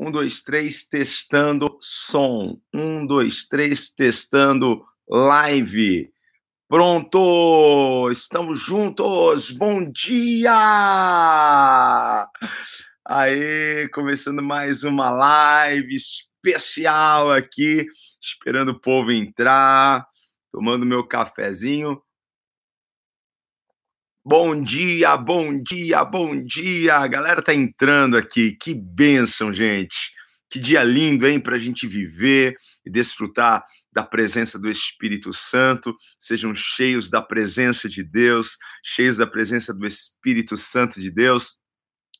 Um, dois, três, testando som. Um, dois, três, testando live. Pronto! Estamos juntos! Bom dia! Aí, começando mais uma live especial aqui, esperando o povo entrar, tomando meu cafezinho. Bom dia, bom dia, bom dia. A galera tá entrando aqui. Que bênção, gente. Que dia lindo, hein, para a gente viver e desfrutar da presença do Espírito Santo. Sejam cheios da presença de Deus, cheios da presença do Espírito Santo de Deus.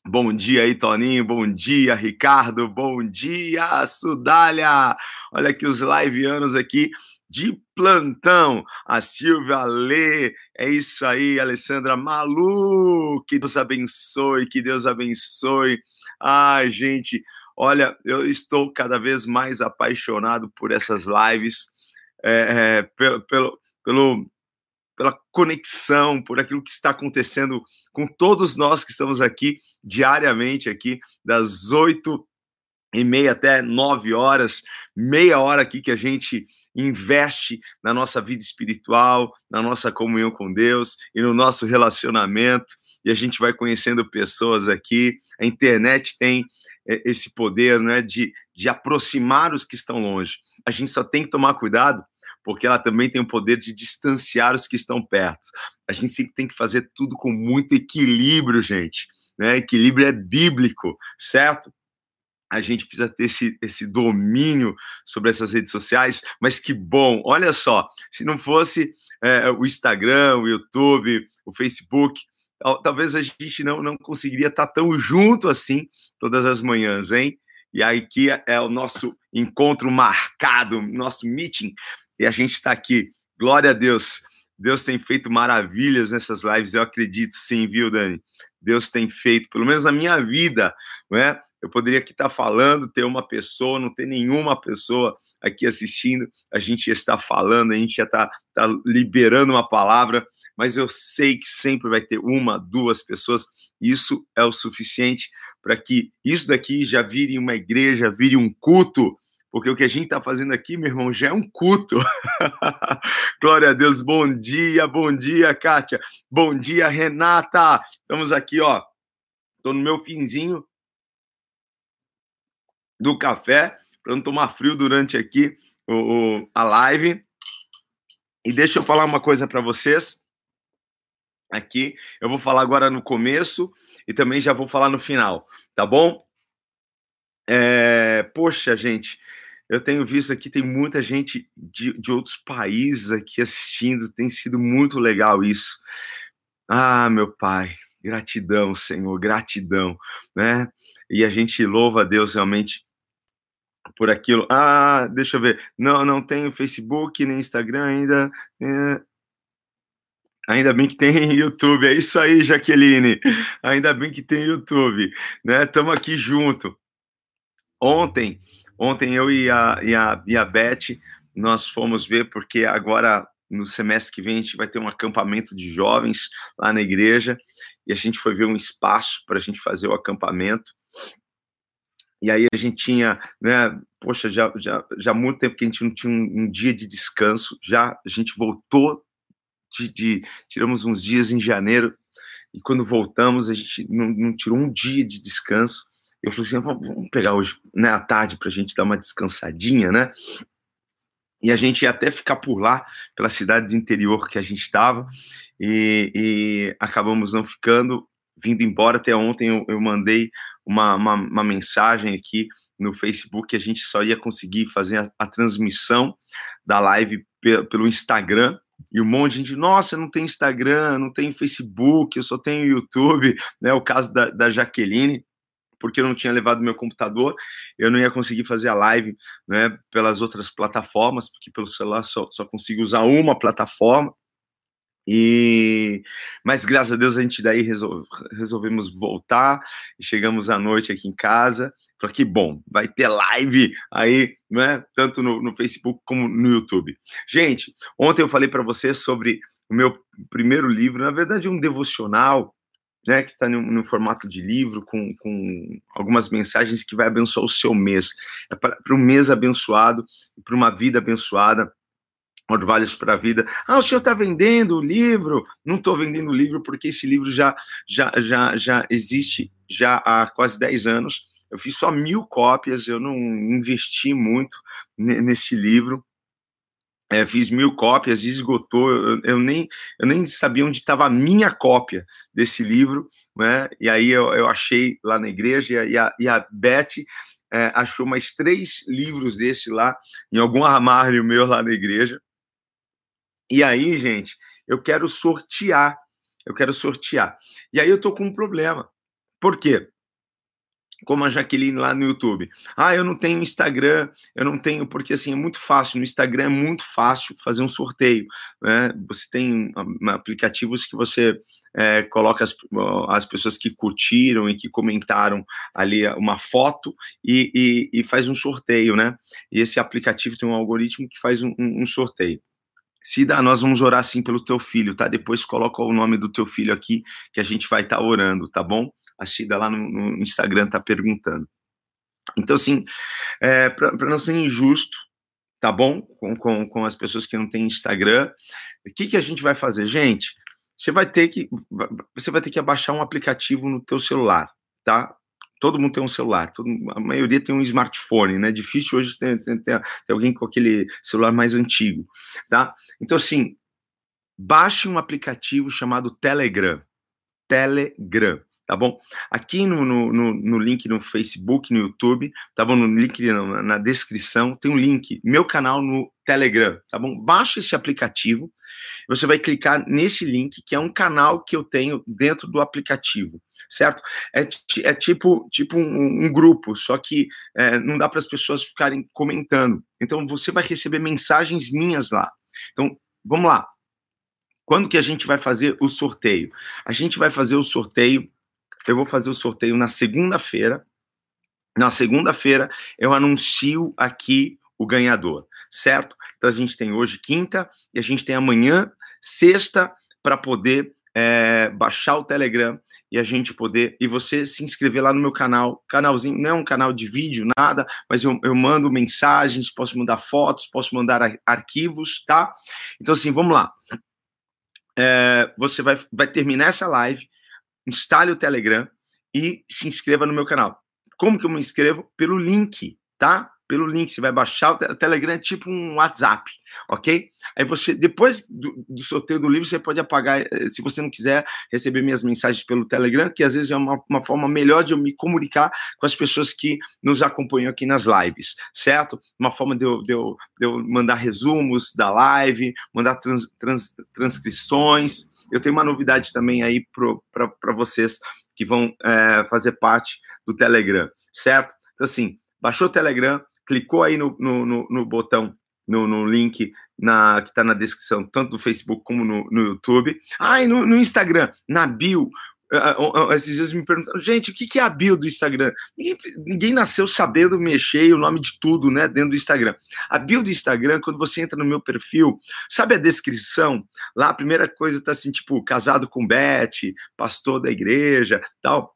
Bom dia aí, Toninho. Bom dia, Ricardo. Bom dia, Sudália. Olha aqui os liveanos aqui de plantão. A Silvia Lê, é isso aí, Alessandra Malu. Que Deus abençoe, que Deus abençoe. Ai, gente, olha, eu estou cada vez mais apaixonado por essas lives, é, é, pelo, pelo, pelo, pela conexão, por aquilo que está acontecendo com todos nós que estamos aqui diariamente, aqui, das oito e meia até nove horas, meia hora aqui que a gente investe na nossa vida espiritual, na nossa comunhão com Deus e no nosso relacionamento. E a gente vai conhecendo pessoas aqui. A internet tem é, esse poder né, de, de aproximar os que estão longe. A gente só tem que tomar cuidado, porque ela também tem o poder de distanciar os que estão perto. A gente tem que fazer tudo com muito equilíbrio, gente. Né? Equilíbrio é bíblico, certo? A gente precisa ter esse, esse domínio sobre essas redes sociais, mas que bom, olha só, se não fosse é, o Instagram, o YouTube, o Facebook, talvez a gente não, não conseguiria estar tão junto assim todas as manhãs, hein? E aqui é o nosso encontro marcado, nosso meeting, e a gente está aqui. Glória a Deus. Deus tem feito maravilhas nessas lives, eu acredito sim, viu, Dani? Deus tem feito, pelo menos na minha vida, não é? Eu poderia aqui estar falando, ter uma pessoa, não ter nenhuma pessoa aqui assistindo, a gente já está falando, a gente já está, liberando uma palavra, mas eu sei que sempre vai ter uma, duas pessoas, isso é o suficiente para que isso daqui já vire uma igreja, vire um culto, porque o que a gente está fazendo aqui, meu irmão, já é um culto. Glória a Deus, bom dia, bom dia, Kátia, bom dia, Renata. Estamos aqui, ó, estou no meu finzinho do café, para não tomar frio durante aqui o, o, a live. E deixa eu falar uma coisa para vocês. Aqui, eu vou falar agora no começo e também já vou falar no final, tá bom? É, poxa, gente, eu tenho visto aqui, tem muita gente de, de outros países aqui assistindo, tem sido muito legal isso. Ah, meu pai, gratidão, Senhor, gratidão, né? E a gente louva a Deus realmente por aquilo. Ah, deixa eu ver. Não, não tenho Facebook nem Instagram ainda. É... Ainda bem que tem YouTube. É isso aí, Jaqueline. Ainda bem que tem YouTube, né? Estamos aqui junto. Ontem, ontem eu e a, e a, e a Beth, nós fomos ver, porque agora no semestre que vem a gente vai ter um acampamento de jovens lá na igreja e a gente foi ver um espaço para a gente fazer o acampamento e aí a gente tinha, né, poxa, já, já, já há muito tempo que a gente não tinha um, um dia de descanso, já a gente voltou de, de, tiramos uns dias em janeiro, e quando voltamos a gente não, não tirou um dia de descanso, eu falei assim, vamos pegar hoje, né, à tarde para a gente dar uma descansadinha, né, e a gente ia até ficar por lá, pela cidade do interior que a gente estava, e, e, acabamos não ficando, vindo embora. Até ontem eu, eu mandei uma, uma, uma, mensagem aqui no Facebook que a gente só ia conseguir fazer a, a transmissão da live pe pelo Instagram. E um monte de gente, nossa, não tenho Instagram, não tenho Facebook, eu só tenho YouTube, né? O caso da, da Jaqueline, porque eu não tinha levado meu computador, eu não ia conseguir fazer a live né, pelas outras plataformas, porque pelo celular só, só consigo usar uma plataforma. E mas graças a Deus a gente daí resol... resolvemos voltar e chegamos à noite aqui em casa. Falei que bom, vai ter live aí, né? Tanto no, no Facebook como no YouTube. Gente, ontem eu falei para vocês sobre o meu primeiro livro, na verdade um devocional, né, que está no, no, formato de livro, com, com algumas mensagens que vai abençoar o seu mês. É para um mês abençoado, para uma vida abençoada. Orvalhos para a Vida. Ah, o senhor está vendendo o livro? Não estou vendendo o livro porque esse livro já, já, já, já existe já há quase 10 anos. Eu fiz só mil cópias, eu não investi muito nesse livro. É, fiz mil cópias, esgotou. Eu, eu, nem, eu nem sabia onde estava a minha cópia desse livro, né? E aí eu, eu achei lá na igreja e a, e a Beth é, achou mais três livros desse lá, em algum armário meu lá na igreja. E aí, gente, eu quero sortear. Eu quero sortear. E aí eu tô com um problema. Por quê? Como a Jaqueline lá no YouTube. Ah, eu não tenho Instagram, eu não tenho, porque assim, é muito fácil. No Instagram é muito fácil fazer um sorteio. Né? Você tem aplicativos que você é, coloca as, as pessoas que curtiram e que comentaram ali uma foto e, e, e, faz um sorteio, né? E esse aplicativo tem um algoritmo que faz um, um sorteio. Cida, nós vamos orar sim pelo teu filho, tá? Depois coloca o nome do teu filho aqui, que a gente vai estar tá orando, tá bom? A Cida lá no, no Instagram tá perguntando. Então, assim, é, para não ser injusto, tá bom? Com, com, com as pessoas que não têm Instagram, o que, que a gente vai fazer? Gente, você vai ter que você vai ter que abaixar um aplicativo no teu celular, tá? Todo mundo tem um celular, todo, a maioria tem um smartphone, né? Difícil hoje ter, ter, ter, alguém com aquele celular mais antigo, tá? Então, assim, baixe um aplicativo chamado Telegram. Telegram, tá bom? Aqui no, no, no, no link no Facebook, no YouTube, tá bom? No link na, na descrição tem um link, meu canal no Telegram, tá bom? Baixe esse aplicativo, você vai clicar nesse link, que é um canal que eu tenho dentro do aplicativo certo? É, é tipo, tipo um, um grupo, só que é, não dá para as pessoas ficarem comentando. Então você vai receber mensagens minhas lá. Então, vamos lá. Quando que a gente vai fazer o sorteio? A gente vai fazer o sorteio, eu vou fazer o sorteio na segunda-feira. Na segunda-feira eu anuncio aqui o ganhador, certo? Então a gente tem hoje quinta e a gente tem amanhã, sexta, para poder é, baixar o Telegram e a gente poder. E você se inscrever lá no meu canal. Canalzinho, não é um canal de vídeo, nada, mas eu, eu mando mensagens, posso mandar fotos, posso mandar arquivos, tá? Então, assim, vamos lá. É, você vai, vai terminar essa live, instale o Telegram e se inscreva no meu canal. Como que eu me inscrevo? Pelo link, tá? Pelo link, você vai baixar o Telegram, é tipo um WhatsApp, ok? Aí você, depois do, do, sorteio do livro, você pode apagar, eh, se você não quiser receber minhas mensagens pelo Telegram, que às vezes é uma, uma forma melhor de eu me comunicar com as pessoas que nos acompanham aqui nas lives, certo? Uma forma de eu, de eu, de eu mandar resumos da live, mandar trans, trans, transcrições. Eu tenho uma novidade também aí para vocês que vão é, fazer parte do Telegram, certo? Então, assim, baixou o Telegram, clicou aí no, no, no, no botão, no, no, link na, que está na descrição, tanto do Facebook como no, no YouTube. Ah, e no, no Instagram, na bio. Uh, uh, esses dias me perguntaram, gente, o que, que é a bio do Instagram? Ninguém, ninguém, nasceu sabendo mexer o nome de tudo, né, dentro do Instagram. A bio do Instagram, quando você entra no meu perfil, sabe a descrição? Lá a primeira coisa tá assim, tipo, casado com Beth, pastor da igreja, tal.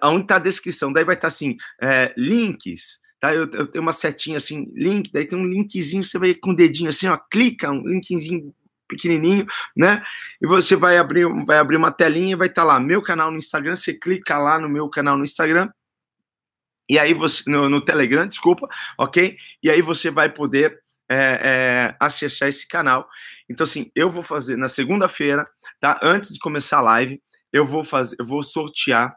Aonde tá a descrição? Daí vai estar tá assim, é, links, tá? Eu, eu, tenho uma setinha assim, link, daí tem um linkzinho, você vai com o dedinho assim, ó, clica, um linkzinho pequenininho, né? E você vai abrir, vai abrir uma telinha e vai estar tá lá, meu canal no Instagram, você clica lá no meu canal no Instagram, e aí você, no, no Telegram, desculpa, ok? E aí você vai poder é, é, acessar esse canal. Então, assim, eu vou fazer na segunda-feira, tá? Antes de começar a live, eu vou fazer, eu vou sortear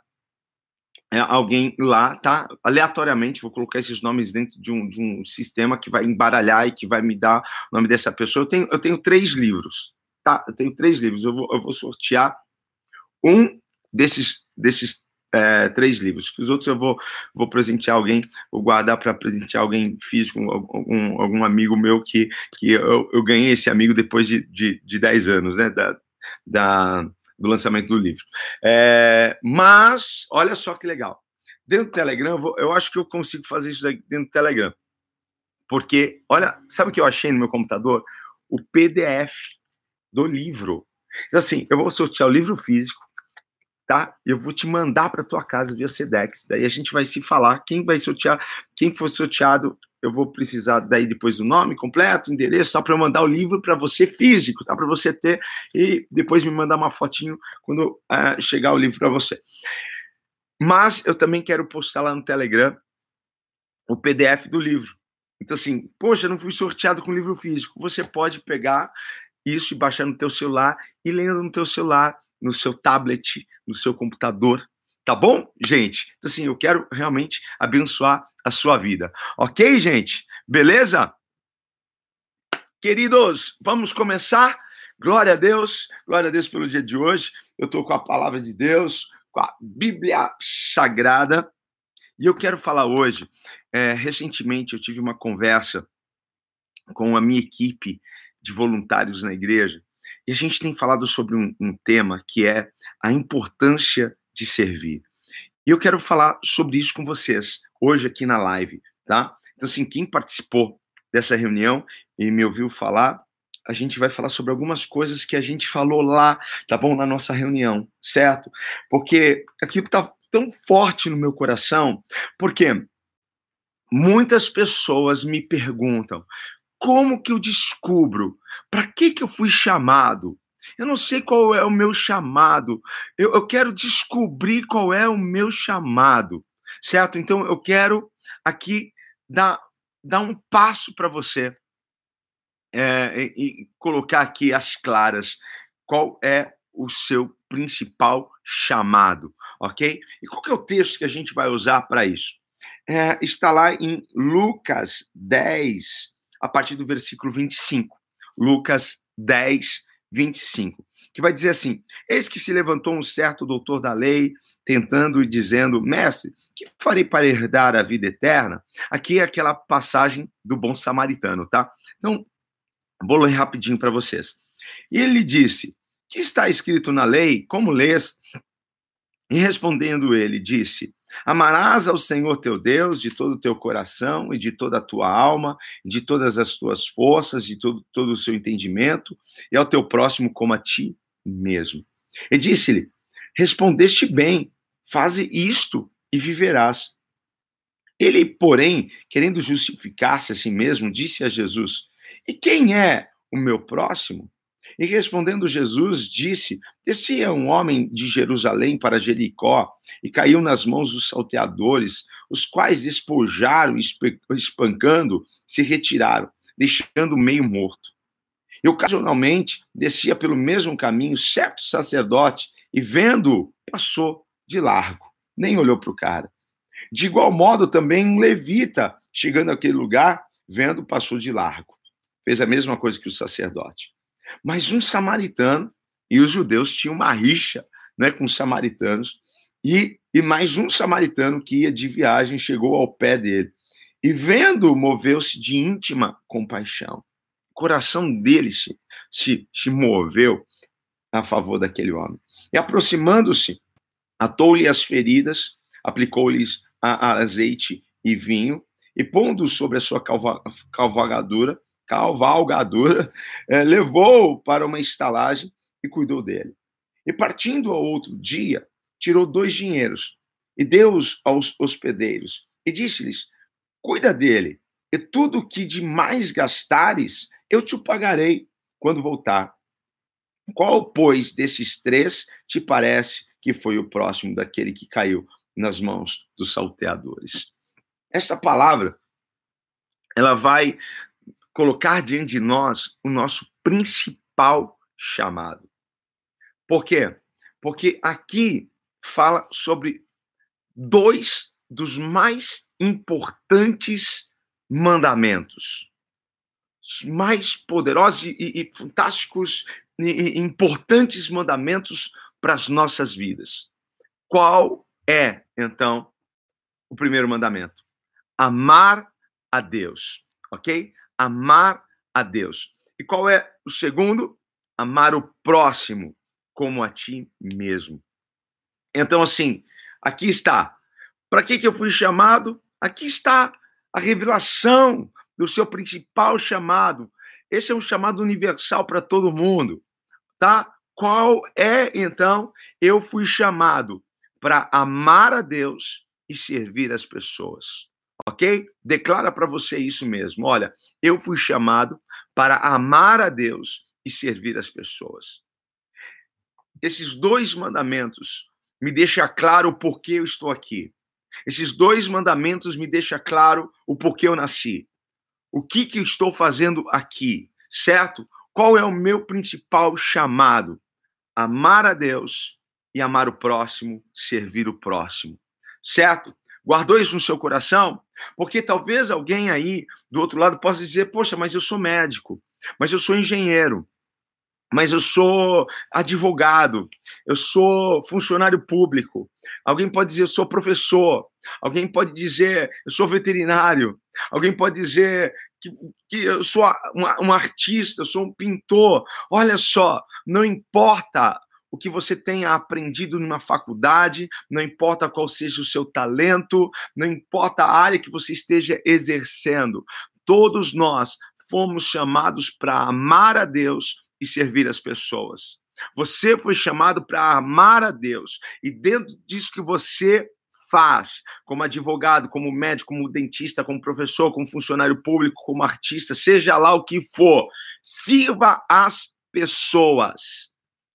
é, alguém lá, tá? Aleatoriamente, vou colocar esses nomes dentro de um, de um sistema que vai embaralhar e que vai me dar o nome dessa pessoa. Eu tenho, eu tenho três livros, tá? Eu tenho três livros. Eu vou, eu vou sortear um desses, desses é, três livros. Os outros eu vou, vou presentear alguém, vou guardar para presentear alguém físico, algum, algum amigo meu que, que eu, eu ganhei esse amigo depois de, de, de 10 anos, né? Da, da, do lançamento do livro. É, mas, olha só que legal. Dentro do Telegram, eu, vou, eu acho que eu consigo fazer isso dentro do Telegram. Porque, olha, sabe o que eu achei no meu computador? O PDF do livro. Então, assim, eu vou sortear o livro físico, tá? Eu vou te mandar para tua casa via Sedex. Daí a gente vai se falar. Quem vai sortear, quem for sorteado, eu vou precisar daí depois do nome completo, endereço, só para eu mandar o livro para você físico, tá? Para você ter e depois me mandar uma fotinho quando uh, chegar o livro para você. Mas eu também quero postar lá no Telegram o PDF do livro. Então, assim, poxa, não fui sorteado com livro físico. Você pode pegar isso e baixar no teu celular e lendo no teu celular, no seu tablet, no seu computador. Tá bom, gente? Então, assim, eu quero realmente abençoar a sua vida. Ok, gente? Beleza? Queridos, vamos começar? Glória a Deus, glória a Deus pelo dia de hoje. Eu estou com a palavra de Deus, com a Bíblia Sagrada. E eu quero falar hoje. É, recentemente eu tive uma conversa com a minha equipe de voluntários na igreja e a gente tem falado sobre um, um tema que é a importância de servir. E eu quero falar sobre isso com vocês hoje aqui na live, tá? Então, assim, quem participou dessa reunião e me ouviu falar, a gente vai falar sobre algumas coisas que a gente falou lá, tá bom? Na nossa reunião, certo? Porque aquilo tá tão forte no meu coração, porque muitas pessoas me perguntam como que eu descubro para que que eu fui chamado? Eu não sei qual é o meu chamado. Eu, eu quero descobrir qual é o meu chamado, certo? Então eu quero aqui dar, dar um passo para você é, e, e colocar aqui as claras qual é o seu principal chamado, ok? E qual que é o texto que a gente vai usar para isso? É, está lá em Lucas 10, a partir do versículo 25. Lucas 10, 25, que vai dizer assim: Eis que se levantou um certo doutor da lei, tentando e dizendo: Mestre, que farei para herdar a vida eterna? Aqui é aquela passagem do bom samaritano, tá? Então, vou ler rapidinho para vocês. E ele disse: Que está escrito na lei? Como lês? E respondendo ele, disse: Amarás ao Senhor teu Deus de todo o teu coração e de toda a tua alma, de todas as tuas forças, de todo, todo o seu entendimento, e ao teu próximo como a ti mesmo. E disse-lhe: Respondeste bem, faze isto e viverás. Ele, porém, querendo justificar-se a si mesmo, disse a Jesus: E quem é o meu próximo? E respondendo Jesus, disse: Descia um homem de Jerusalém para Jericó e caiu nas mãos dos salteadores, os quais despojaram espancando, se retiraram, deixando meio morto. E ocasionalmente descia pelo mesmo caminho certo sacerdote e, vendo, passou de largo, nem olhou para o cara. De igual modo, também um levita, chegando àquele lugar, vendo, passou de largo. Fez a mesma coisa que o sacerdote. Mas um samaritano, e os judeus tinham uma rixa né, com os samaritanos, e, e mais um samaritano que ia de viagem chegou ao pé dele. E vendo, moveu-se de íntima compaixão. O coração dele se, se, se moveu a favor daquele homem. E aproximando-se, atou-lhe as feridas, aplicou-lhes azeite e vinho, e pondo sobre a sua calvagadura, cavalgadora, é, levou para uma estalagem e cuidou dele. E partindo ao outro dia, tirou dois dinheiros e deu-os aos hospedeiros e disse-lhes: Cuida dele, e tudo que de mais gastares, eu te pagarei quando voltar. Qual, pois, desses três te parece que foi o próximo daquele que caiu nas mãos dos salteadores? Esta palavra, ela vai colocar diante de nós o nosso principal chamado. Por quê? Porque aqui fala sobre dois dos mais importantes mandamentos, os mais poderosos e, e fantásticos e, e importantes mandamentos para as nossas vidas. Qual é, então, o primeiro mandamento? Amar a Deus, ok? Amar a Deus. E qual é o segundo? Amar o próximo como a ti mesmo. Então, assim, aqui está. Para que, que eu fui chamado? Aqui está a revelação do seu principal chamado. Esse é um chamado universal para todo mundo, tá? qual é, então, eu fui chamado para amar a Deus e servir as pessoas. Ok? Declara para você isso mesmo. Olha, eu fui chamado para amar a Deus e servir as pessoas. Esses dois mandamentos me deixam claro o porquê eu estou aqui. Esses dois mandamentos me deixam claro o porquê eu nasci. O que, que estou fazendo aqui, certo? Qual é o meu principal chamado? Amar a Deus e amar o próximo, servir o próximo, certo? Guardou isso no seu coração? Porque talvez alguém aí do outro lado possa dizer: Poxa, mas eu sou médico, mas eu sou engenheiro, mas eu sou advogado, eu sou funcionário público. Alguém pode dizer: Eu sou professor. Alguém pode dizer: Eu sou veterinário. Alguém pode dizer: que, que eu sou um, artista, eu sou um pintor. Olha só, não importa o que você tenha aprendido numa faculdade, não importa qual seja o seu talento, não importa a área que você esteja exercendo, todos nós fomos chamados para amar a Deus e servir as pessoas. Você foi chamado para amar a Deus, e dentro disso que você faz, como advogado, como médico, como dentista, como professor, como funcionário público, como artista, seja lá o que for, sirva as pessoas.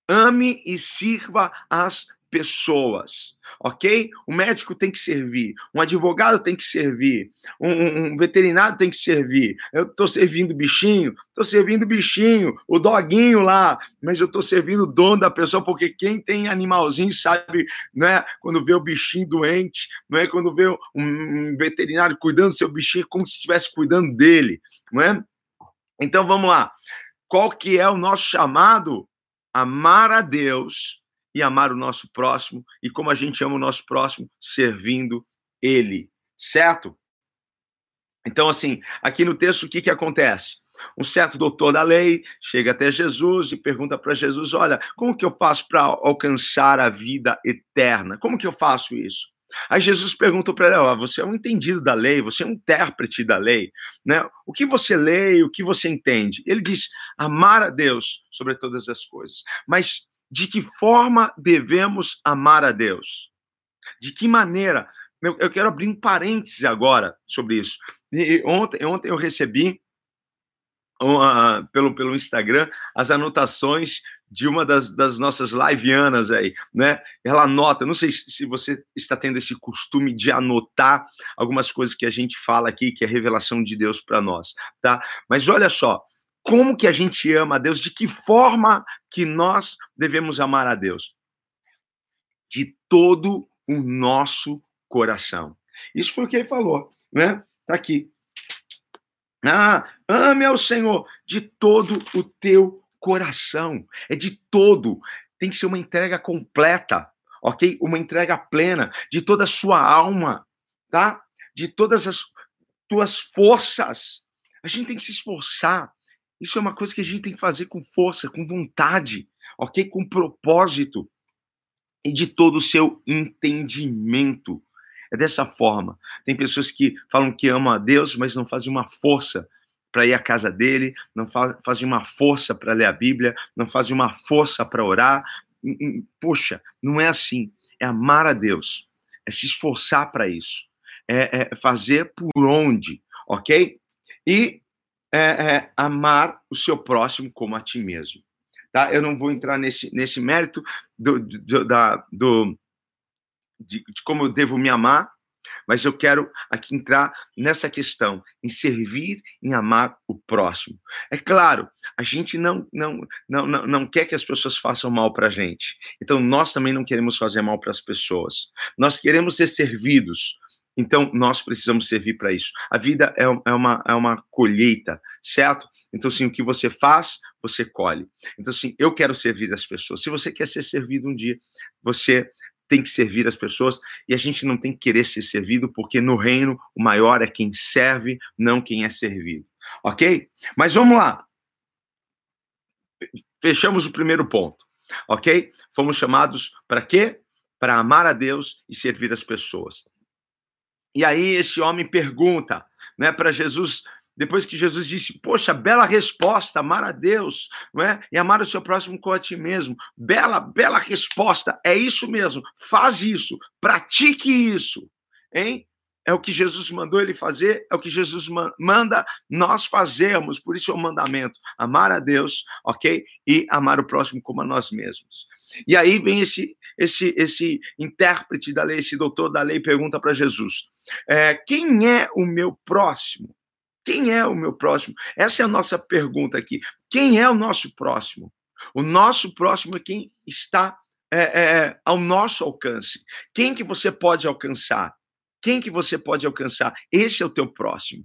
Ame e sirva as pessoas, ok? O médico tem que servir, um advogado tem que servir, um, um veterinário tem que servir. Eu estou servindo bichinho, estou servindo bichinho, o doguinho lá, mas eu estou servindo o dono da pessoa, porque quem tem animalzinho sabe, né? Quando vê o bichinho doente, não é? Quando vê um veterinário cuidando do seu bichinho, como se estivesse cuidando dele, não é? Então vamos lá. Qual que é o nosso chamado? Amar a Deus e amar o nosso próximo, e como a gente ama o nosso próximo, servindo ele, certo? Então, assim, aqui no texto, o que, que acontece? Um certo doutor da lei chega até Jesus e pergunta para Jesus: Olha, como que eu faço para alcançar a vida eterna? Como que eu faço isso? Aí Jesus perguntou para oh, Você é um entendido da lei, você é um intérprete da lei, né? O que você lê o que você entende? Ele diz: Amar a Deus sobre todas as coisas. Mas de que forma devemos amar a Deus? De que maneira? Eu, quero abrir um parêntese agora sobre isso. E ontem, ontem eu recebi uh, pelo, pelo Instagram as anotações de uma das, das nossas liveanas aí, né? Ela anota, não sei se você está tendo esse costume de anotar algumas coisas que a gente fala aqui, que é revelação de Deus para nós, tá? Mas olha só, como que a gente ama a Deus, de que forma que nós devemos amar a Deus? De todo o nosso coração. Isso foi o que ele falou, né? Tá aqui. Ah, ame ao Senhor de todo o teu coração. É de todo. Tem que ser uma entrega completa, ok? Uma entrega plena de toda a sua alma, tá? De todas as tuas forças. A gente tem que se esforçar isso é uma coisa que a gente tem que fazer com força, com vontade, ok? Com propósito e de todo o seu entendimento. É dessa forma. Tem pessoas que falam que amam a Deus, mas não fazem uma força para ir à casa dele, não fazem uma força para ler a Bíblia, não fazem uma força para orar. Poxa, não é assim. É amar a Deus, é se esforçar para isso, é, é fazer por onde, ok? E é, é, amar o seu próximo como a ti mesmo. Tá? Eu não vou entrar nesse, nesse mérito do, do, da, do, de, de como eu devo me amar, mas eu quero aqui entrar nessa questão, em servir, em amar o próximo. É claro, a gente não, não, não, não, não quer que as pessoas façam mal para a gente. Então, nós também não queremos fazer mal para as pessoas. Nós queremos ser servidos. Então, nós precisamos servir para isso. A vida é, é, uma, é uma colheita, certo? Então, assim, o que você faz, você colhe. Então, assim, eu quero servir as pessoas. Se você quer ser servido um dia, você tem que servir as pessoas e a gente não tem que querer ser servido, porque no reino o maior é quem serve, não quem é servido. Ok? Mas vamos lá. Fechamos o primeiro ponto. Ok? Fomos chamados para quê? Para amar a Deus e servir as pessoas. E aí esse homem pergunta, né, para Jesus depois que Jesus disse, poxa, bela resposta, amar a Deus, não é? E amar o seu próximo como a ti mesmo. Bela, bela resposta, é isso mesmo. Faz isso, pratique isso, hein? É o que Jesus mandou ele fazer, é o que Jesus manda nós fazermos, por isso é o mandamento: amar a Deus, ok? E amar o próximo como a nós mesmos. E aí vem esse, esse, esse intérprete da lei, esse doutor da lei, pergunta para Jesus: é, quem é o meu próximo? Quem é o meu próximo? Essa é a nossa pergunta aqui. Quem é o nosso próximo? O nosso próximo é quem está é, é, ao nosso alcance. Quem que você pode alcançar? Quem que você pode alcançar? Esse é o teu próximo.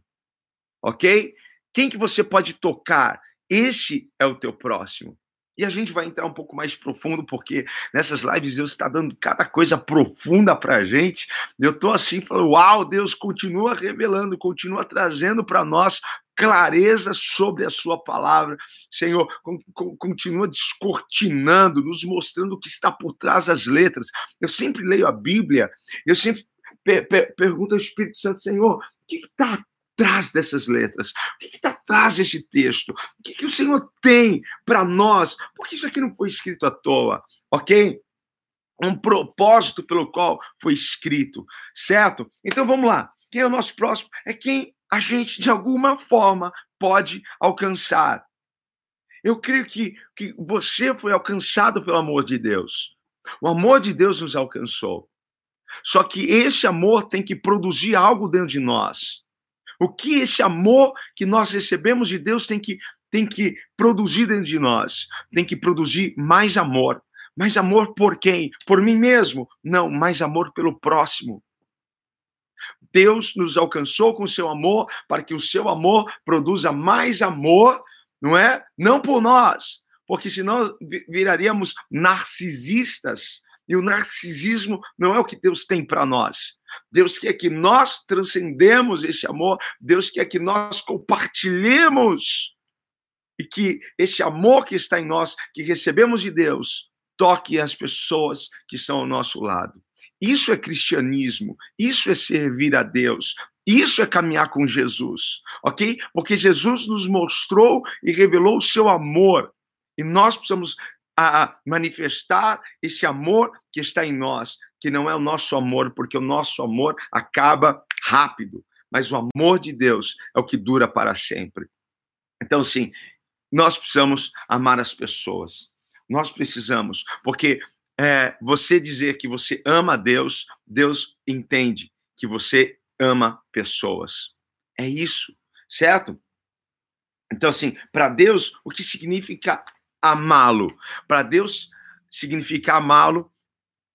Ok? Quem que você pode tocar? Esse é o teu próximo. E a gente vai entrar um pouco mais profundo, porque nessas lives Deus está dando cada coisa profunda para a gente. Eu estou assim falando, uau, Deus continua revelando, continua trazendo para nós clareza sobre a sua palavra. Senhor, continua descortinando, nos mostrando o que está por trás das letras. Eu sempre leio a Bíblia, eu sempre pergunto ao Espírito Santo, Senhor, o que está atrás dessas letras? O que está atrás desse texto? O que, que o Senhor tem para nós? Porque isso aqui não foi escrito à toa, ok? Um propósito pelo qual foi escrito, certo? Então vamos lá. Quem é o nosso próximo? É quem a gente, de alguma forma, pode alcançar. Eu creio que, que você foi alcançado pelo amor de Deus. O amor de Deus nos alcançou. Só que esse amor tem que produzir algo dentro de nós. O que esse amor que nós recebemos de Deus tem que, tem que produzir dentro de nós? Tem que produzir mais amor. Mais amor por quem? Por mim mesmo? Não, mais amor pelo próximo. Deus nos alcançou com seu amor para que o seu amor produza mais amor, não é? Não por nós, porque senão viraríamos narcisistas. E o narcisismo não é o que Deus tem para nós. Deus quer que nós transcendemos esse amor, Deus quer que nós compartilhemos e que esse amor que está em nós, que recebemos de Deus, toque as pessoas que estão ao nosso lado. Isso é cristianismo, isso é servir a Deus, isso é caminhar com Jesus, ok? Porque Jesus nos mostrou e revelou o seu amor. E nós precisamos a manifestar esse amor que está em nós, que não é o nosso amor, porque o nosso amor acaba rápido, mas o amor de Deus é o que dura para sempre. Então, sim, nós precisamos amar as pessoas. Nós precisamos, porque é, você dizer que você ama Deus, Deus entende que você ama pessoas. É isso, certo? Então, assim, para Deus, o que significa amá-lo. Para Deus significa amá-lo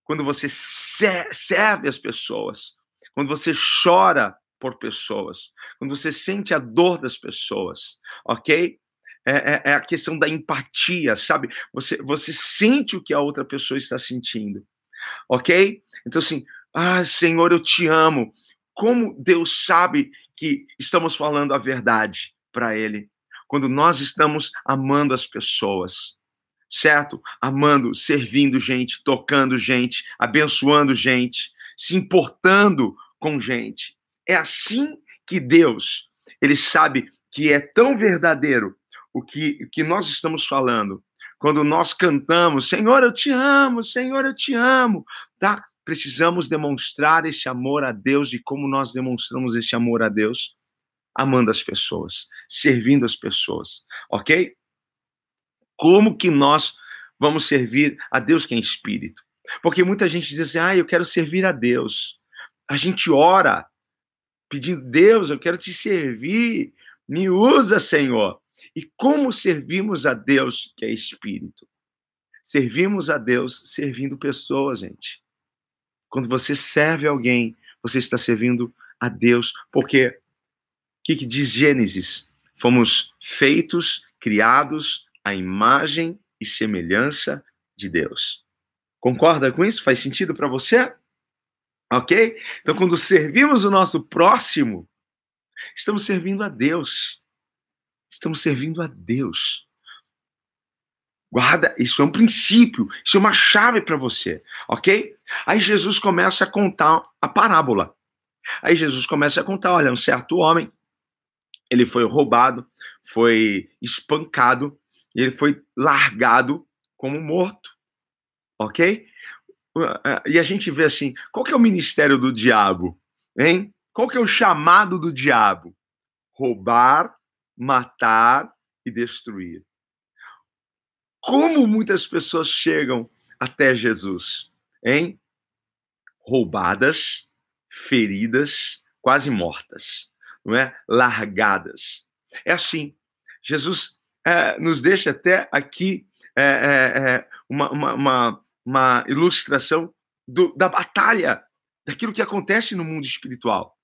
quando você serve as pessoas, quando você chora por pessoas, quando você sente a dor das pessoas, ok? É, é, é, a questão da empatia, sabe? Você, você sente o que a outra pessoa está sentindo, ok? Então, assim, ah, Senhor, eu te amo. Como Deus sabe que estamos falando a verdade para Ele? Quando nós estamos amando as pessoas, certo? Amando, servindo gente, tocando gente, abençoando gente, se importando com gente. É assim que Deus, ele sabe que é tão verdadeiro o que, que nós estamos falando. Quando nós cantamos, Senhor, eu te amo, Senhor, eu te amo, tá? Precisamos demonstrar esse amor a Deus e como nós demonstramos esse amor a Deus amando as pessoas, servindo as pessoas, ok? Como que nós vamos servir a Deus que é espírito? Porque muita gente diz assim, ah, eu quero servir a Deus. A gente ora pedindo, Deus, eu quero te servir, me usa, Senhor. E como servimos a Deus que é espírito? Servimos a Deus servindo pessoas, gente. Quando você serve alguém, você está servindo a Deus, porque que, que diz Gênesis? Fomos feitos, criados à imagem e semelhança de Deus. Concorda com isso? Faz sentido para você? Ok? Então, quando servimos o nosso próximo, estamos servindo a Deus. Estamos servindo a Deus. Guarda, isso é um princípio, isso é uma chave para você, ok? Aí Jesus começa a contar a parábola. Aí Jesus começa a contar: olha, um certo homem ele foi roubado, foi espancado, e ele foi largado como morto. Ok? E a gente vê assim, qual que é o ministério do diabo? Hein? Qual que é o chamado do diabo? Roubar, matar e destruir. Como muitas pessoas chegam até Jesus? Hein? Roubadas, feridas, quase mortas, não é? Largadas. É assim. Jesus é, nos deixa até aqui é, é, é uma, uma, uma, uma, ilustração do, da batalha, daquilo que acontece no mundo espiritual.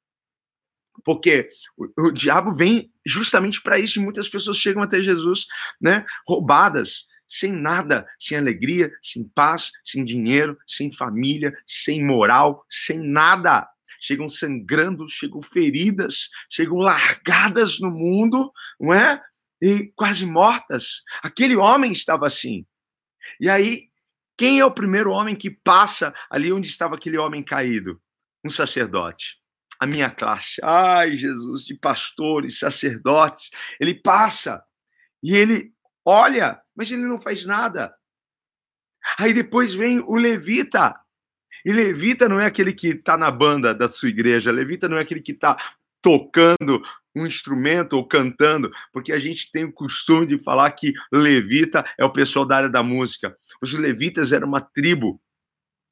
Porque o, o diabo vem justamente para isso. Muitas pessoas chegam até Jesus, né, roubadas, sem nada, sem alegria, sem paz, sem dinheiro, sem família, sem moral, sem nada. Chegam sangrando, chegam feridas, chegam largadas no mundo, não é? E quase mortas. Aquele homem estava assim. E aí, quem é o primeiro homem que passa ali onde estava aquele homem caído? Um sacerdote. A minha classe. Ai, Jesus, de pastores, sacerdotes. Ele passa e ele olha, mas ele não faz nada. Aí depois vem o levita. E levita não é aquele que está na banda da sua igreja, levita não é aquele que está tocando um instrumento ou cantando, porque a gente tem o costume de falar que levita é o pessoal da área da música. Os levitas eram uma tribo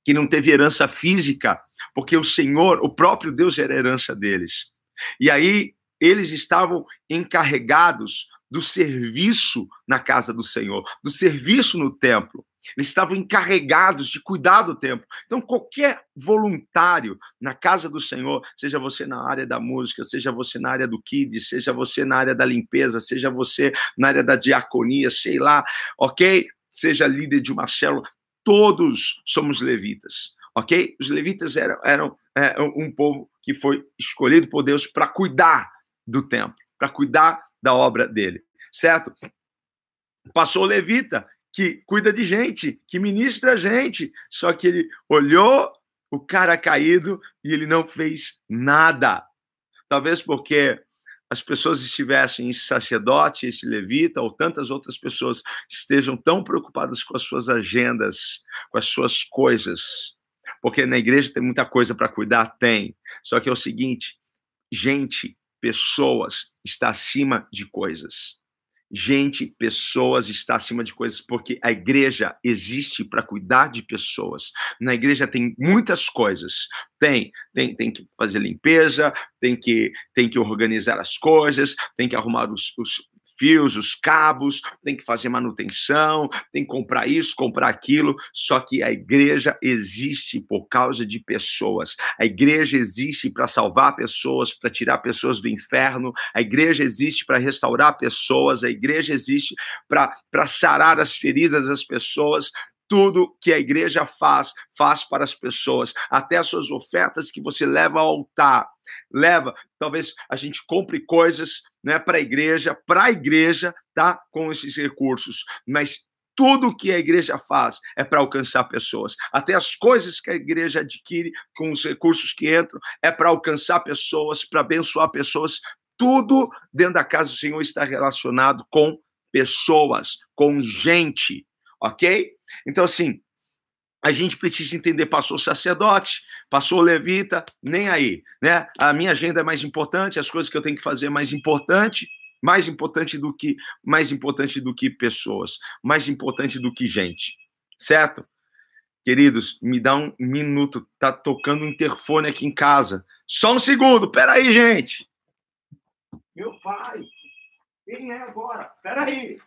que não teve herança física, porque o Senhor, o próprio Deus era a herança deles. E aí eles estavam encarregados do serviço na casa do Senhor, do serviço no templo. Eles estavam encarregados de cuidar do templo. Então, qualquer voluntário na casa do Senhor, seja você na área da música, seja você na área do kids, seja você na área da limpeza, seja você na área da diaconia, sei lá, ok? Seja líder de uma célula, todos somos levitas, ok? Os levitas eram, eram é, um povo que foi escolhido por Deus para cuidar do templo, para cuidar da obra dele, certo? Passou levita, que cuida de gente, que ministra gente, só que ele olhou o cara caído e ele não fez nada. Talvez porque as pessoas estivessem, esse sacerdote, esse levita, ou tantas outras pessoas estejam tão preocupadas com as suas agendas, com as suas coisas. Porque na igreja tem muita coisa para cuidar? Tem. Só que é o seguinte: gente pessoas está acima de coisas. Gente, pessoas está acima de coisas, porque a igreja existe para cuidar de pessoas. Na igreja tem muitas coisas. Tem, tem, tem que fazer limpeza, tem que, tem que organizar as coisas, tem que arrumar os, os fios, os cabos, tem que fazer manutenção, tem que comprar isso, comprar aquilo. Só que a igreja existe por causa de pessoas. A igreja existe para salvar pessoas, para tirar pessoas do inferno. A igreja existe para restaurar pessoas. A igreja existe para sarar as feridas das pessoas tudo que a igreja faz, faz para as pessoas, até as suas ofertas que você leva ao altar. Leva, talvez a gente compre coisas né, para a igreja, para a igreja, tá? Com esses recursos. Mas tudo que a igreja faz é para alcançar pessoas. Até as coisas que a igreja adquire com os recursos que entram é para alcançar pessoas, para abençoar pessoas. Tudo dentro da casa do Senhor está relacionado com pessoas, com gente, ok? Então, assim, a gente precisa entender, passou sacerdote, passou levita, nem aí, né? A minha agenda é mais importante, as coisas que eu tenho que fazer é mais importante, mais importante do que mais importante do que pessoas, mais importante do que gente. Certo? Queridos, me dá um minuto, tá tocando um interfone aqui em casa. Só um segundo, peraí, gente. Meu pai, quem é agora? Peraí.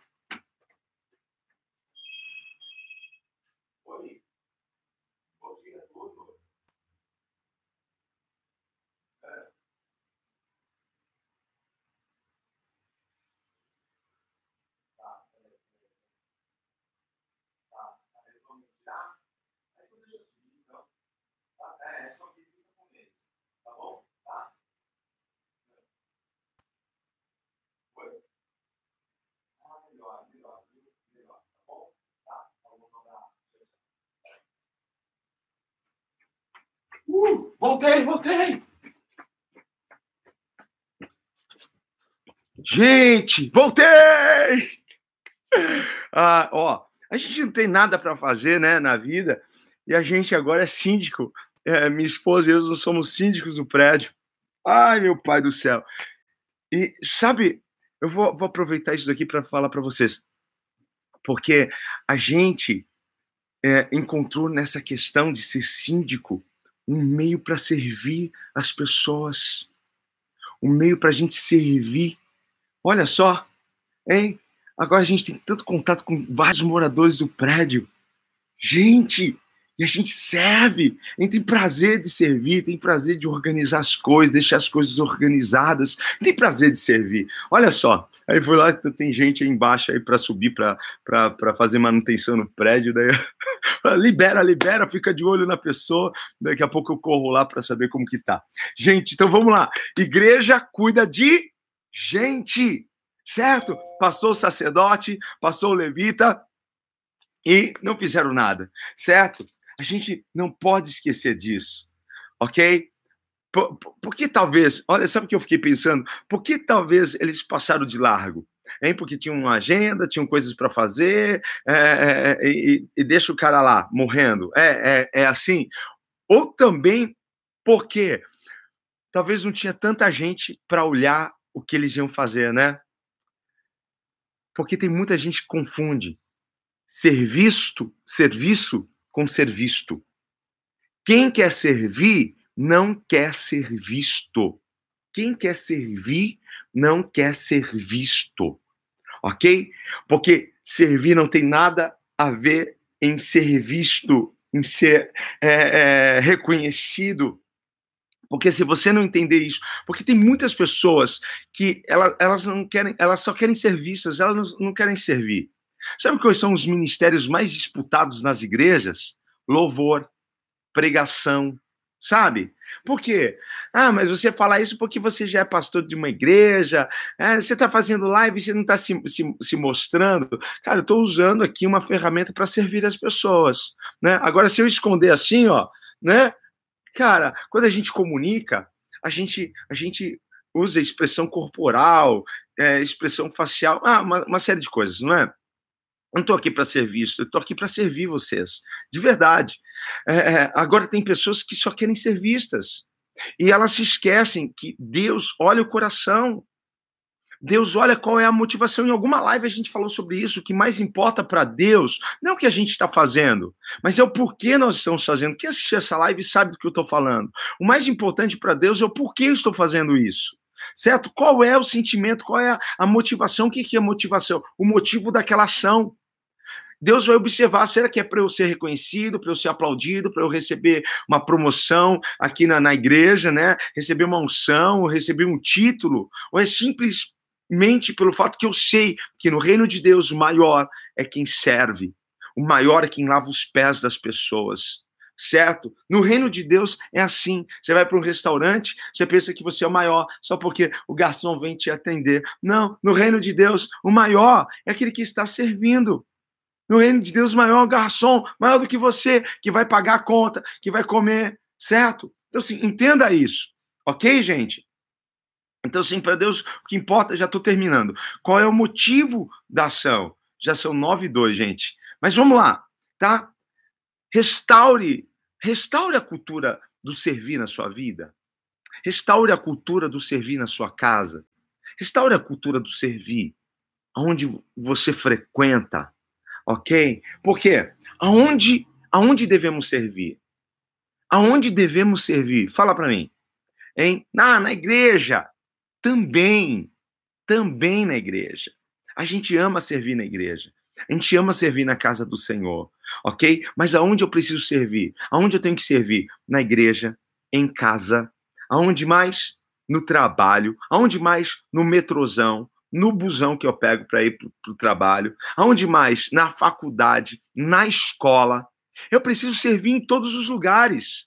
Uh, voltei, voltei. Gente, voltei! Ah, ó, a gente não tem nada para fazer, né, na vida, e a gente agora é síndico. É, minha esposa e eu somos síndicos do prédio. Ai, meu pai do céu. E sabe, eu vou, vou aproveitar isso daqui para falar para vocês, porque a gente é, encontrou nessa questão de ser síndico um meio para servir as pessoas, um meio para a gente servir. Olha só, hein? Agora a gente tem tanto contato com vários moradores do prédio. Gente, e a gente serve, a gente tem prazer de servir, tem prazer de organizar as coisas, deixar as coisas organizadas, tem prazer de servir. Olha só, aí foi lá que tem gente aí embaixo aí para subir para fazer manutenção no prédio, daí libera, libera, fica de olho na pessoa, daqui a pouco eu corro lá para saber como que tá. Gente, então vamos lá. Igreja cuida de gente, certo? Passou o sacerdote, passou o levita, e não fizeram nada, certo? A gente não pode esquecer disso, ok? Por, por, que talvez, olha, sabe o que eu fiquei pensando? Por que talvez eles passaram de largo? Hein? Porque tinham uma agenda, tinham coisas para fazer, é, é, é, e, e, deixa o cara lá morrendo. É, é, é assim. Ou também porque talvez não tinha tanta gente para olhar o que eles iam fazer, né? Porque tem muita gente que confunde ser visto, serviço com ser visto. Quem quer servir não quer ser visto. Quem quer servir não quer ser visto. Ok? Porque servir não tem nada a ver em ser visto, em ser é, é, reconhecido. Porque se você não entender isso, porque tem muitas pessoas que elas, elas não querem, elas só querem ser vistas, elas não, não querem servir. Sabe quais são os ministérios mais disputados nas igrejas? Louvor, pregação, sabe? Por quê? Ah, mas você fala isso porque você já é pastor de uma igreja, é, você está fazendo live e você não está se, se, se, mostrando. Cara, eu estou usando aqui uma ferramenta para servir as pessoas. Né? Agora, se eu esconder assim, ó, né? Cara, quando a gente comunica, a gente, a gente usa expressão corporal, é, expressão facial, ah, uma, uma série de coisas, não é? Não estou aqui para ser visto, eu estou aqui para servir vocês, de verdade. É, é, agora, tem pessoas que só querem ser vistas, e elas se esquecem que Deus olha o coração, Deus olha qual é a motivação. Em alguma live a gente falou sobre isso. O que mais importa para Deus não é o que a gente está fazendo, mas é o porquê nós estamos fazendo. Quem assistiu essa live sabe do que eu estou falando. O mais importante para Deus é o porquê eu estou fazendo isso certo? Qual é o sentimento, qual é a motivação? O que é a motivação? O motivo daquela ação. Deus vai observar: será que é para eu ser reconhecido, para eu ser aplaudido, para eu receber uma promoção aqui na, na igreja, né? Receber uma unção, receber um título? Ou é simplesmente pelo fato que eu sei que no reino de Deus o maior é quem serve, o maior é quem lava os pés das pessoas? certo? No reino de Deus é assim. Você vai para um restaurante, você pensa que você é o maior só porque o garçom vem te atender. Não, no reino de Deus, o maior é aquele que está servindo. No reino de Deus, maior garçom, maior do que você, que vai pagar a conta, que vai comer, certo? Então, assim, entenda isso, ok, gente? Então, assim, para Deus, o que importa, já estou terminando. Qual é o motivo da ação? Já são nove e dois, gente. Mas vamos lá, tá? Restaure, restaure a cultura do servir na sua vida. Restaure a cultura do servir na sua casa. Restaure a cultura do servir onde você frequenta, ok? Porque aonde, aonde devemos servir? Aonde devemos servir? Fala para mim. Hein? Na, na igreja. Também. Também na igreja. A gente ama servir na igreja. A gente ama servir na casa do Senhor, ok? Mas aonde eu preciso servir? Aonde eu tenho que servir? Na igreja, em casa. Aonde mais? No trabalho. Aonde mais? No metrozão no busão que eu pego para ir para o trabalho, aonde mais? Na faculdade, na escola. Eu preciso servir em todos os lugares.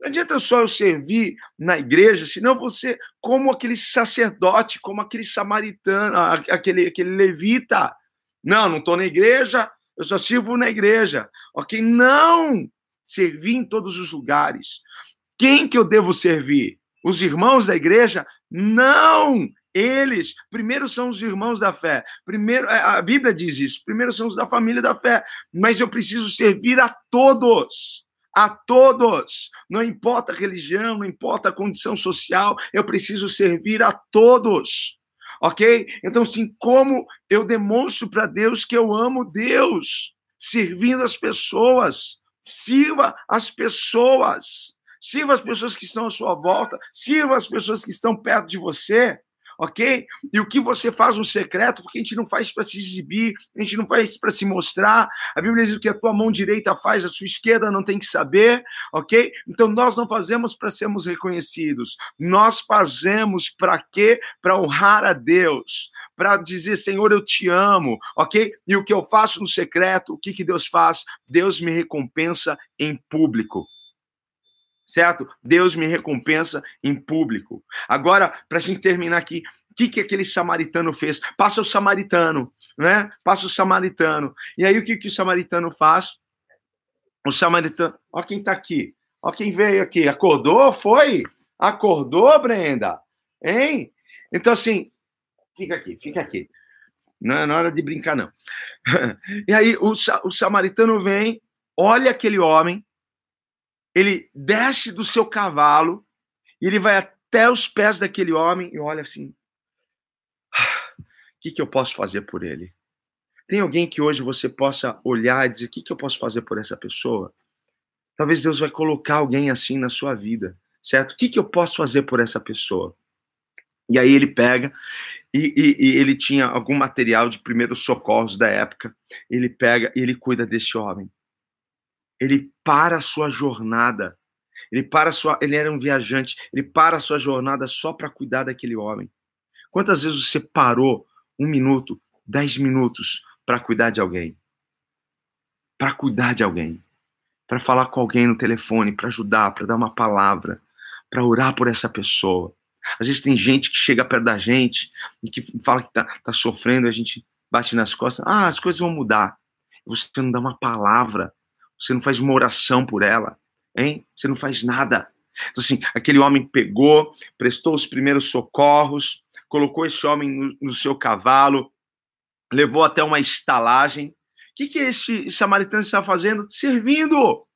Não adianta só eu servir na igreja, senão você, como aquele sacerdote, como aquele samaritano, aquele, aquele levita. Não, não estou na igreja, eu só sirvo na igreja. Ok? Não! Servir em todos os lugares. Quem que eu devo servir? Os irmãos da igreja? Não! Eles, primeiro são os irmãos da fé. Primeiro, é, a Bíblia diz isso. Primeiro são os da família da fé. Mas eu preciso servir a todos. A todos. Não importa a religião, não importa a condição social, eu preciso servir a todos. Ok? Então, assim, como eu demonstro para Deus que eu amo Deus? Servindo as pessoas. Sirva as pessoas. Sirva as pessoas que estão à sua volta. Sirva as pessoas que estão perto de você ok? E o que você faz no secreto, porque a gente não faz para se exibir, a gente não faz para se mostrar. A Bíblia diz que a tua mão direita faz, a sua esquerda não tem que saber, ok? Então nós não fazemos para sermos reconhecidos, nós fazemos para quê? Para honrar a Deus, para dizer, Senhor, eu te amo, ok? E o que eu faço no secreto, o que, que Deus faz? Deus me recompensa em público certo? Deus me recompensa em público. Agora, para a gente terminar aqui, o que, que aquele samaritano fez? Passa o samaritano, né? Passa o samaritano. E aí o que, que o samaritano faz? O samaritano, ó quem está aqui, ó quem veio aqui, acordou? Foi? Acordou, Brenda? Hein? Então, assim, fica aqui, fica aqui. Não é hora de brincar, não. E aí o, o samaritano vem, olha aquele homem, ele desce do seu cavalo e ele vai até os pés daquele homem e olha assim: ah, o que, que eu posso fazer por ele? Tem alguém que hoje você possa olhar e dizer: o que, que eu posso fazer por essa pessoa? Talvez Deus vai colocar alguém assim na sua vida, certo? O que, que eu posso fazer por essa pessoa? E aí ele pega e, e, e, ele tinha algum material de primeiros socorros da época. Ele pega e ele cuida desse homem ele para a sua jornada. Ele para sua, ele era um viajante, ele para a sua jornada só para cuidar daquele homem. Quantas vezes você parou um minuto, dez minutos para cuidar de alguém? Para cuidar de alguém, para falar com alguém no telefone, para ajudar, para dar uma palavra, para orar por essa pessoa. Às vezes tem gente que chega perto da gente e que fala que está tá sofrendo, a gente bate nas costas, ah, as coisas vão mudar. Você não dá uma palavra, você não faz uma oração por ela, hein? Você não faz nada. Então, assim, aquele homem pegou, prestou os primeiros socorros, colocou esse homem no, no seu cavalo, levou até uma estalagem. O que, que esse samaritano está fazendo? Servindo,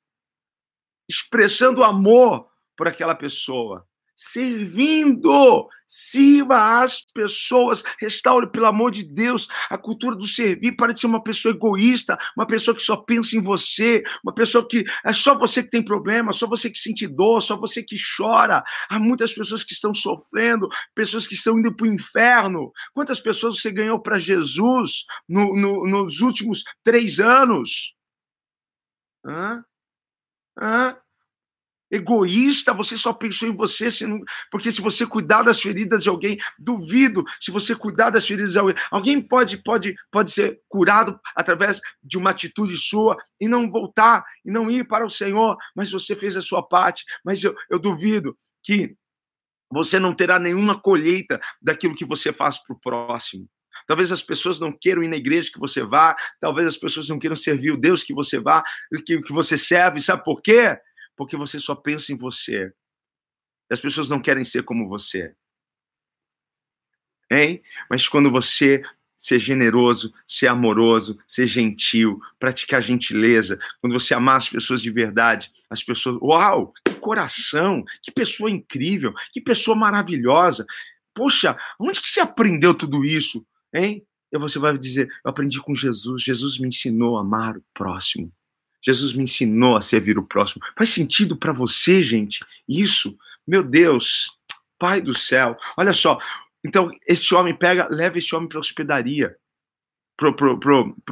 expressando amor por aquela pessoa servindo. Sirva as pessoas, restaure, pelo amor de Deus, a cultura do servir. Para de ser uma pessoa egoísta, uma pessoa que só pensa em você, uma pessoa que é só você que tem problema, só você que sente dor, só você que chora. Há muitas pessoas que estão sofrendo, pessoas que estão indo para o inferno. Quantas pessoas você ganhou para Jesus no, no, nos últimos três anos? Hã? Hã? Egoísta, você só pensou em você, porque se você cuidar das feridas de alguém, duvido, se você cuidar das feridas de alguém, alguém pode, pode, pode ser curado através de uma atitude sua e não voltar, e não ir para o Senhor, mas você fez a sua parte, mas eu, eu duvido que você não terá nenhuma colheita daquilo que você faz para o próximo. Talvez as pessoas não queiram ir na igreja que você vá, talvez as pessoas não queiram servir o Deus que você vá, que, que você serve, sabe por quê? Porque você só pensa em você. As pessoas não querem ser como você. Hein? Mas quando você ser generoso, ser amoroso, ser gentil, praticar gentileza, quando você amar as pessoas de verdade, as pessoas, uau, que coração, que pessoa incrível, que pessoa maravilhosa. Poxa, onde que você aprendeu tudo isso, hein? E você vai dizer, eu aprendi com Jesus, Jesus me ensinou a amar o próximo. Jesus me ensinou a servir o próximo. Faz sentido para você, gente? Isso? Meu Deus, Pai do céu. Olha só. Então, esse homem pega, leva esse homem para a hospedaria, para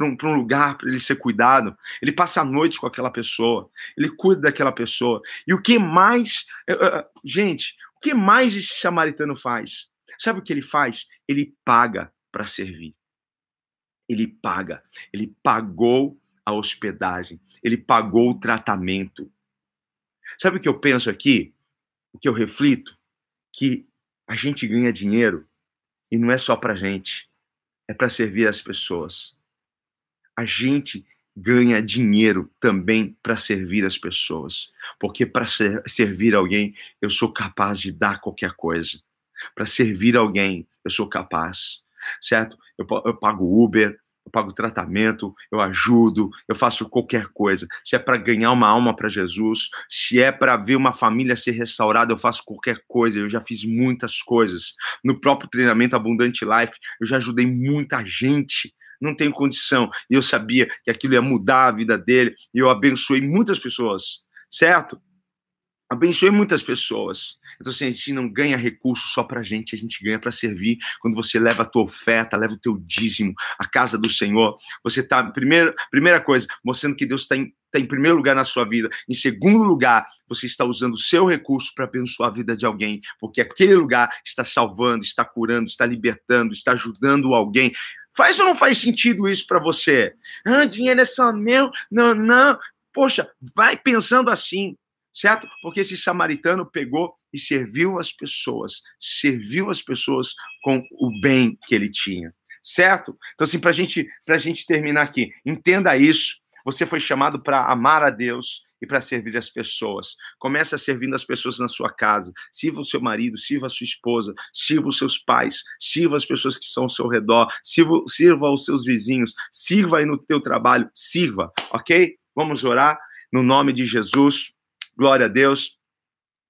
um lugar para ele ser cuidado. Ele passa a noite com aquela pessoa. Ele cuida daquela pessoa. E o que mais. Eh, eh, gente, o que mais esse samaritano faz? Sabe o que ele faz? Ele paga para servir. Ele paga. Ele pagou a hospedagem ele pagou o tratamento. Sabe o que eu penso aqui? O que eu reflito? Que a gente ganha dinheiro e não é só para gente, é para servir as pessoas. A gente ganha dinheiro também para servir as pessoas, porque para ser, servir alguém eu sou capaz de dar qualquer coisa. para servir alguém, eu sou capaz, certo? Eu, eu pago Uber, pago tratamento, eu ajudo, eu faço qualquer coisa. Se é para ganhar uma alma para Jesus, se é para ver uma família ser restaurada, eu faço qualquer coisa. Eu já fiz muitas coisas. No próprio treinamento Abundante Life, eu já ajudei muita gente. Não tenho condição. E eu sabia que aquilo ia mudar a vida dele. E eu abençoei muitas pessoas, certo? Abençoe muitas pessoas. Então, assim, a gente não ganha recurso só para gente, a gente ganha para servir. Quando você leva a tua oferta, leva o teu dízimo à casa do Senhor, você está, primeira, primeira coisa, mostrando que Deus está em, tá em primeiro lugar na sua vida. Em segundo lugar, você está usando o seu recurso para abençoar a vida de alguém, porque aquele lugar está salvando, está curando, está libertando, está ajudando alguém. Faz ou não faz sentido isso para você? Ah, dinheiro é só meu? Não, não. Poxa, vai pensando assim certo? Porque esse samaritano pegou e serviu as pessoas, serviu as pessoas com o bem que ele tinha, certo? Então, assim, para gente, a gente terminar aqui, entenda isso. Você foi chamado para amar a Deus e para servir as pessoas. Começa servindo as pessoas na sua casa. Sirva o seu marido, sirva a sua esposa, sirva os seus pais, sirva as pessoas que estão ao seu redor, sirva, sirva os seus vizinhos, sirva aí no teu trabalho, sirva, ok? Vamos orar no nome de Jesus. Glória a Deus.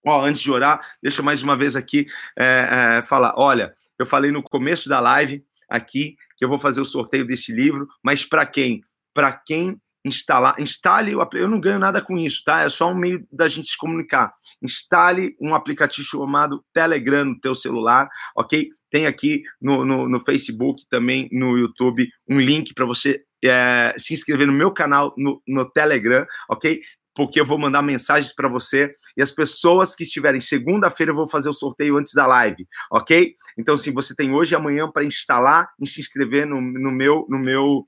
Ó, antes de orar, deixa eu mais uma vez aqui é, é, falar. Olha, eu falei no começo da live aqui que eu vou fazer o sorteio desse livro, mas para quem? Para quem instalar, instale o eu não ganho nada com isso, tá? É só um meio da gente se comunicar. Instale um aplicativo chamado Telegram no teu celular, ok? Tem aqui no, no, no Facebook, também no YouTube, um link para você é, se inscrever no meu canal no, no Telegram, ok? Porque eu vou mandar mensagens para você e as pessoas que estiverem segunda-feira eu vou fazer o sorteio antes da live, ok? Então, se você tem hoje e amanhã para instalar e se inscrever no, no meu no meu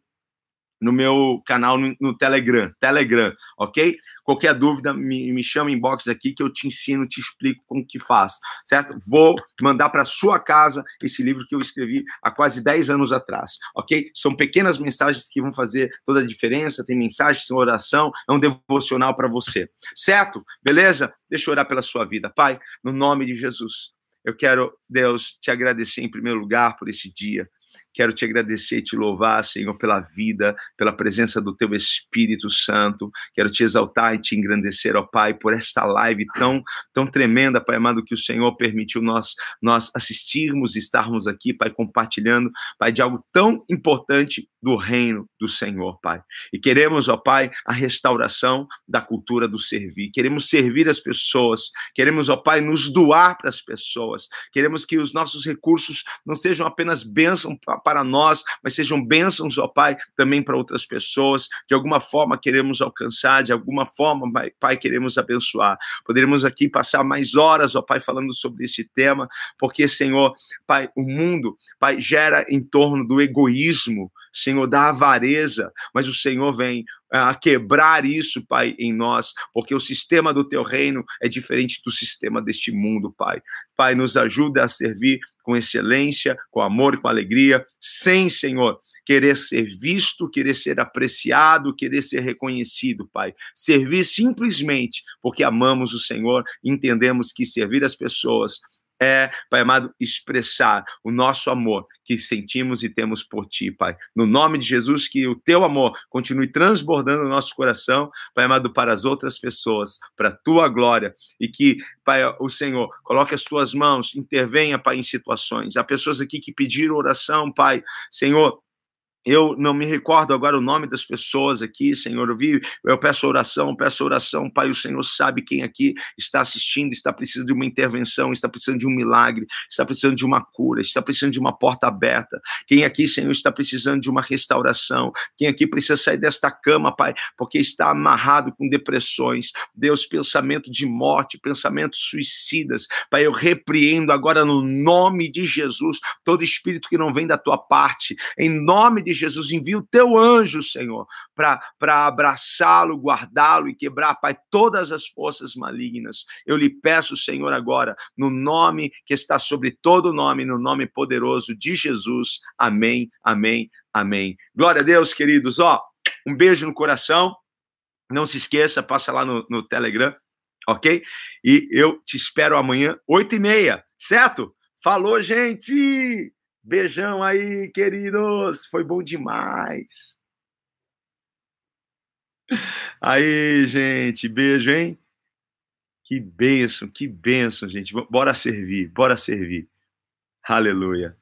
no meu canal no, no, Telegram, Telegram, ok? Qualquer dúvida, me, me chama inbox aqui que eu te ensino, te explico como que faz, certo? Vou mandar para sua casa esse livro que eu escrevi há quase 10 anos atrás, ok? São pequenas mensagens que vão fazer toda a diferença, tem mensagens, tem oração, é um devocional para você, certo? Beleza? Deixa eu orar pela sua vida. Pai, no nome de Jesus, eu quero, Deus, te agradecer em primeiro lugar por esse dia. Quero te agradecer e te louvar, Senhor, pela vida, pela presença do teu Espírito Santo. Quero te exaltar e te engrandecer, ó Pai, por esta live tão, tão tremenda, Pai amado, que o Senhor permitiu nós, nós assistirmos e estarmos aqui, Pai, compartilhando, Pai, de algo tão importante do reino do Senhor, Pai. E queremos, ó Pai, a restauração da cultura do servir. Queremos servir as pessoas. Queremos, ó Pai, nos doar para as pessoas. Queremos que os nossos recursos não sejam apenas bênção para nós, mas sejam bênçãos, ó Pai, também para outras pessoas. De alguma forma queremos alcançar, de alguma forma, Pai, queremos abençoar. Poderemos aqui passar mais horas, ó Pai, falando sobre esse tema, porque, Senhor, Pai, o mundo, Pai, gera em torno do egoísmo, Senhor, da avareza, mas o Senhor vem a quebrar isso, Pai, em nós, porque o sistema do teu reino é diferente do sistema deste mundo, Pai. Pai, nos ajuda a servir com excelência, com amor com alegria, sem, Senhor, querer ser visto, querer ser apreciado, querer ser reconhecido, Pai. Servir simplesmente porque amamos o Senhor, entendemos que servir as pessoas é, Pai amado, expressar o nosso amor que sentimos e temos por Ti, Pai. No nome de Jesus, que o Teu amor continue transbordando no nosso coração, Pai amado, para as outras pessoas, para a Tua glória, e que, Pai, o Senhor, coloque as Tuas mãos, intervenha, Pai, em situações. Há pessoas aqui que pediram oração, Pai, Senhor, eu não me recordo agora o nome das pessoas aqui, Senhor. Eu eu peço oração, peço oração, Pai. O Senhor sabe quem aqui está assistindo, está precisando de uma intervenção, está precisando de um milagre, está precisando de uma cura, está precisando de uma porta aberta. Quem aqui, Senhor, está precisando de uma restauração. Quem aqui precisa sair desta cama, Pai, porque está amarrado com depressões. Deus, pensamento de morte, pensamentos suicidas. Pai, eu repreendo agora no nome de Jesus todo espírito que não vem da tua parte. Em nome de Jesus, envia o teu anjo, Senhor, para abraçá-lo, guardá-lo e quebrar, Pai, todas as forças malignas. Eu lhe peço, Senhor, agora, no nome que está sobre todo nome, no nome poderoso de Jesus. Amém, amém, amém. Glória a Deus, queridos. Ó, um beijo no coração. Não se esqueça, passa lá no, no Telegram, ok? E eu te espero amanhã, oito e meia, certo? Falou, gente! Beijão aí, queridos! Foi bom demais! Aí, gente, beijo, hein? Que bênção, que bênção, gente. Bora servir, bora servir. Aleluia.